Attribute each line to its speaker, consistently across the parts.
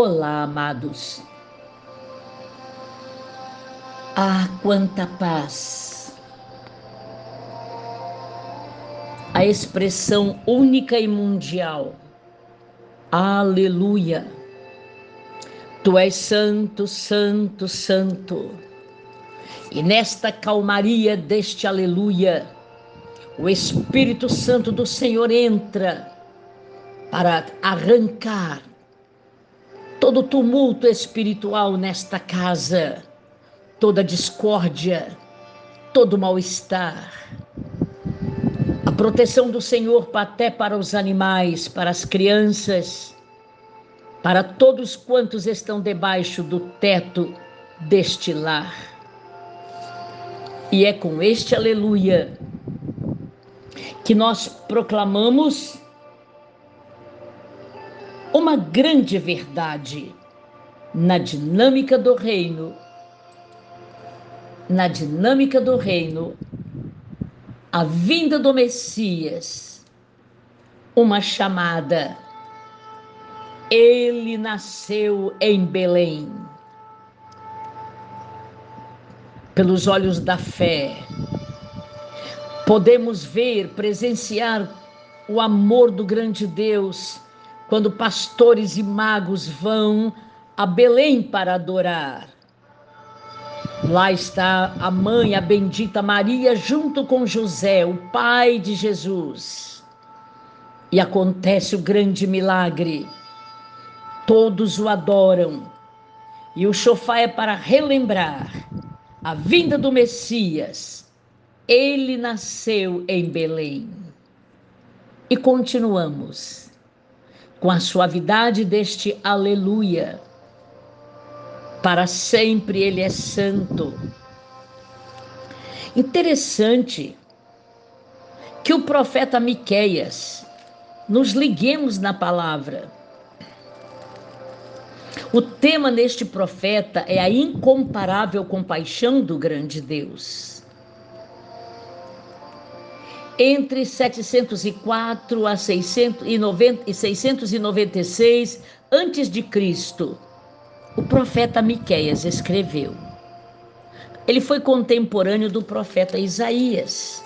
Speaker 1: Olá, amados. Ah, quanta paz! A expressão única e mundial. Aleluia! Tu és santo, santo, santo. E nesta calmaria deste aleluia, o Espírito Santo do Senhor entra para arrancar todo tumulto espiritual nesta casa, toda discórdia, todo mal-estar. A proteção do Senhor até para os animais, para as crianças, para todos quantos estão debaixo do teto deste lar. E é com este aleluia que nós proclamamos uma grande verdade na dinâmica do reino. Na dinâmica do reino, a vinda do Messias, uma chamada. Ele nasceu em Belém. Pelos olhos da fé, podemos ver, presenciar o amor do grande Deus quando pastores e magos vão a Belém para adorar. Lá está a mãe, a bendita Maria, junto com José, o pai de Jesus. E acontece o grande milagre. Todos o adoram. E o chofá é para relembrar a vinda do Messias. Ele nasceu em Belém. E continuamos com a suavidade deste aleluia. Para sempre ele é santo. Interessante que o profeta Miqueias nos liguemos na palavra. O tema neste profeta é a incomparável compaixão do grande Deus entre 704 a 690 e 696 antes de Cristo, o profeta Miqueias escreveu. Ele foi contemporâneo do profeta Isaías.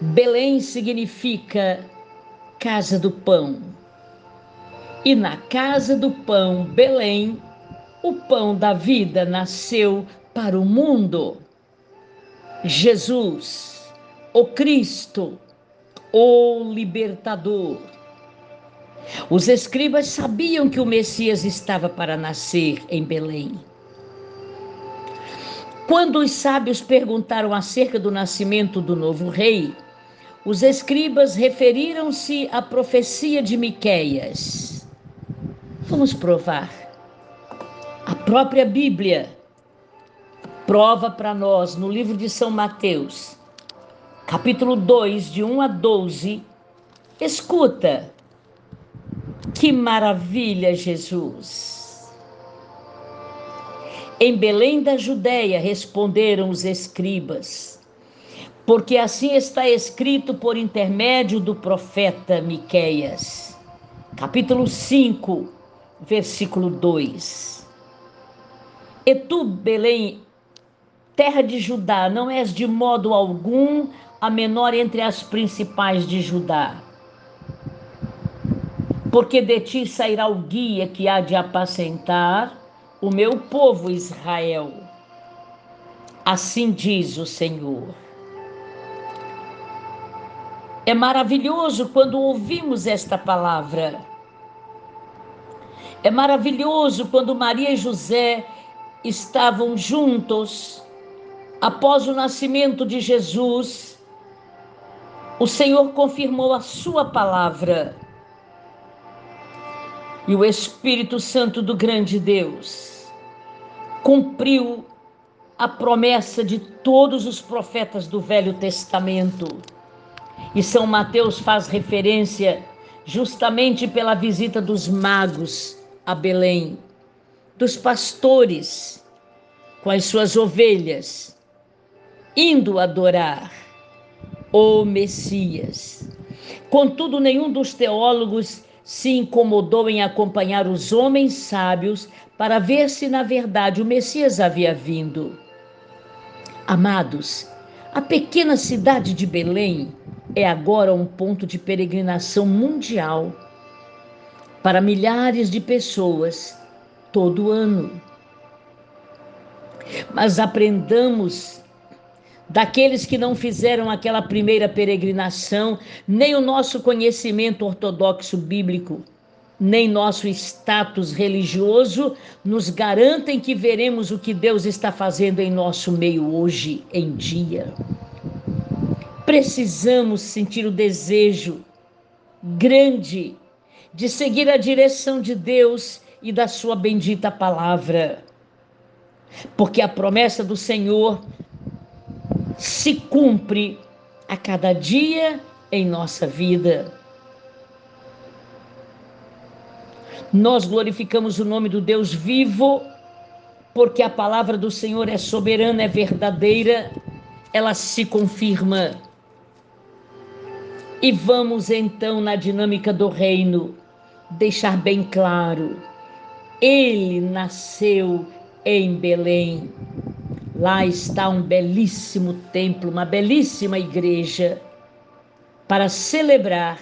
Speaker 1: Belém significa casa do pão. E na casa do pão, Belém, o pão da vida nasceu para o mundo. Jesus, o Cristo, o libertador. Os escribas sabiam que o Messias estava para nascer em Belém. Quando os sábios perguntaram acerca do nascimento do novo rei, os escribas referiram-se à profecia de Miqueias. Vamos provar. A própria Bíblia prova para nós no livro de São Mateus, capítulo 2, de 1 a 12. Escuta, que maravilha, Jesus! Em Belém da Judéia responderam os escribas, porque assim está escrito por intermédio do profeta Miqueias. Capítulo 5, versículo 2. E tu, Belém, terra de Judá, não és de modo algum a menor entre as principais de Judá. Porque de ti sairá o guia que há de apacentar o meu povo Israel. Assim diz o Senhor. É maravilhoso quando ouvimos esta palavra. É maravilhoso quando Maria e José estavam juntos Após o nascimento de Jesus, o Senhor confirmou a sua palavra. E o Espírito Santo do grande Deus cumpriu a promessa de todos os profetas do Velho Testamento. E São Mateus faz referência justamente pela visita dos magos a Belém, dos pastores com as suas ovelhas indo adorar o Messias. Contudo, nenhum dos teólogos se incomodou em acompanhar os homens sábios para ver se na verdade o Messias havia vindo. Amados, a pequena cidade de Belém é agora um ponto de peregrinação mundial para milhares de pessoas todo ano. Mas aprendamos daqueles que não fizeram aquela primeira peregrinação, nem o nosso conhecimento ortodoxo bíblico, nem nosso status religioso nos garantem que veremos o que Deus está fazendo em nosso meio hoje em dia. Precisamos sentir o desejo grande de seguir a direção de Deus e da Sua bendita palavra. Porque a promessa do Senhor se cumpre a cada dia em nossa vida. Nós glorificamos o nome do Deus vivo, porque a palavra do Senhor é soberana, é verdadeira, ela se confirma. E vamos então na dinâmica do reino deixar bem claro: ele nasceu em Belém. Lá está um belíssimo templo, uma belíssima igreja, para celebrar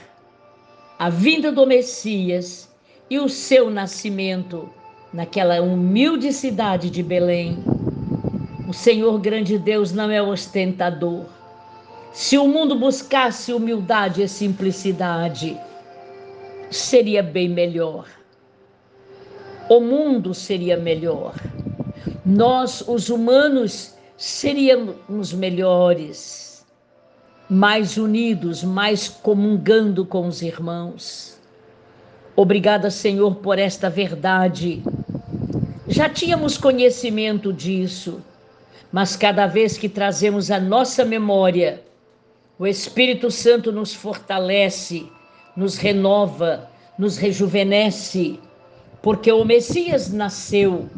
Speaker 1: a vinda do Messias e o seu nascimento naquela humilde cidade de Belém. O Senhor grande Deus não é ostentador. Se o mundo buscasse humildade e simplicidade, seria bem melhor. O mundo seria melhor. Nós, os humanos, seríamos melhores, mais unidos, mais comungando com os irmãos. Obrigada, Senhor, por esta verdade. Já tínhamos conhecimento disso, mas cada vez que trazemos a nossa memória, o Espírito Santo nos fortalece, nos renova, nos rejuvenesce, porque o Messias nasceu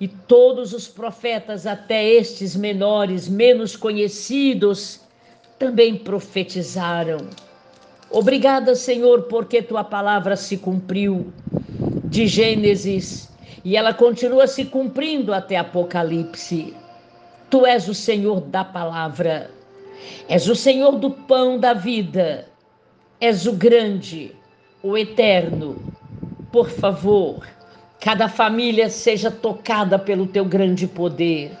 Speaker 1: e todos os profetas, até estes menores, menos conhecidos, também profetizaram. Obrigada, Senhor, porque tua palavra se cumpriu de Gênesis e ela continua se cumprindo até Apocalipse. Tu és o Senhor da palavra, és o Senhor do pão da vida, és o grande, o eterno. Por favor, cada família seja tocada pelo teu grande poder.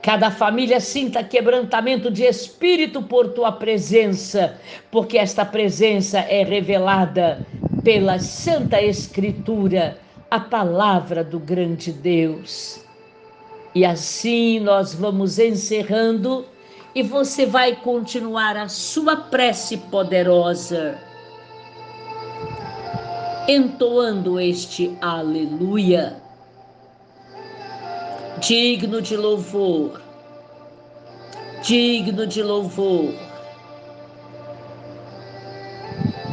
Speaker 1: Cada família sinta quebrantamento de espírito por tua presença, porque esta presença é revelada pela Santa Escritura, a palavra do grande Deus. E assim nós vamos encerrando e você vai continuar a sua prece poderosa entoando este aleluia, digno de louvor, digno de louvor.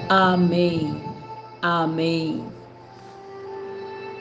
Speaker 1: Amém, amém.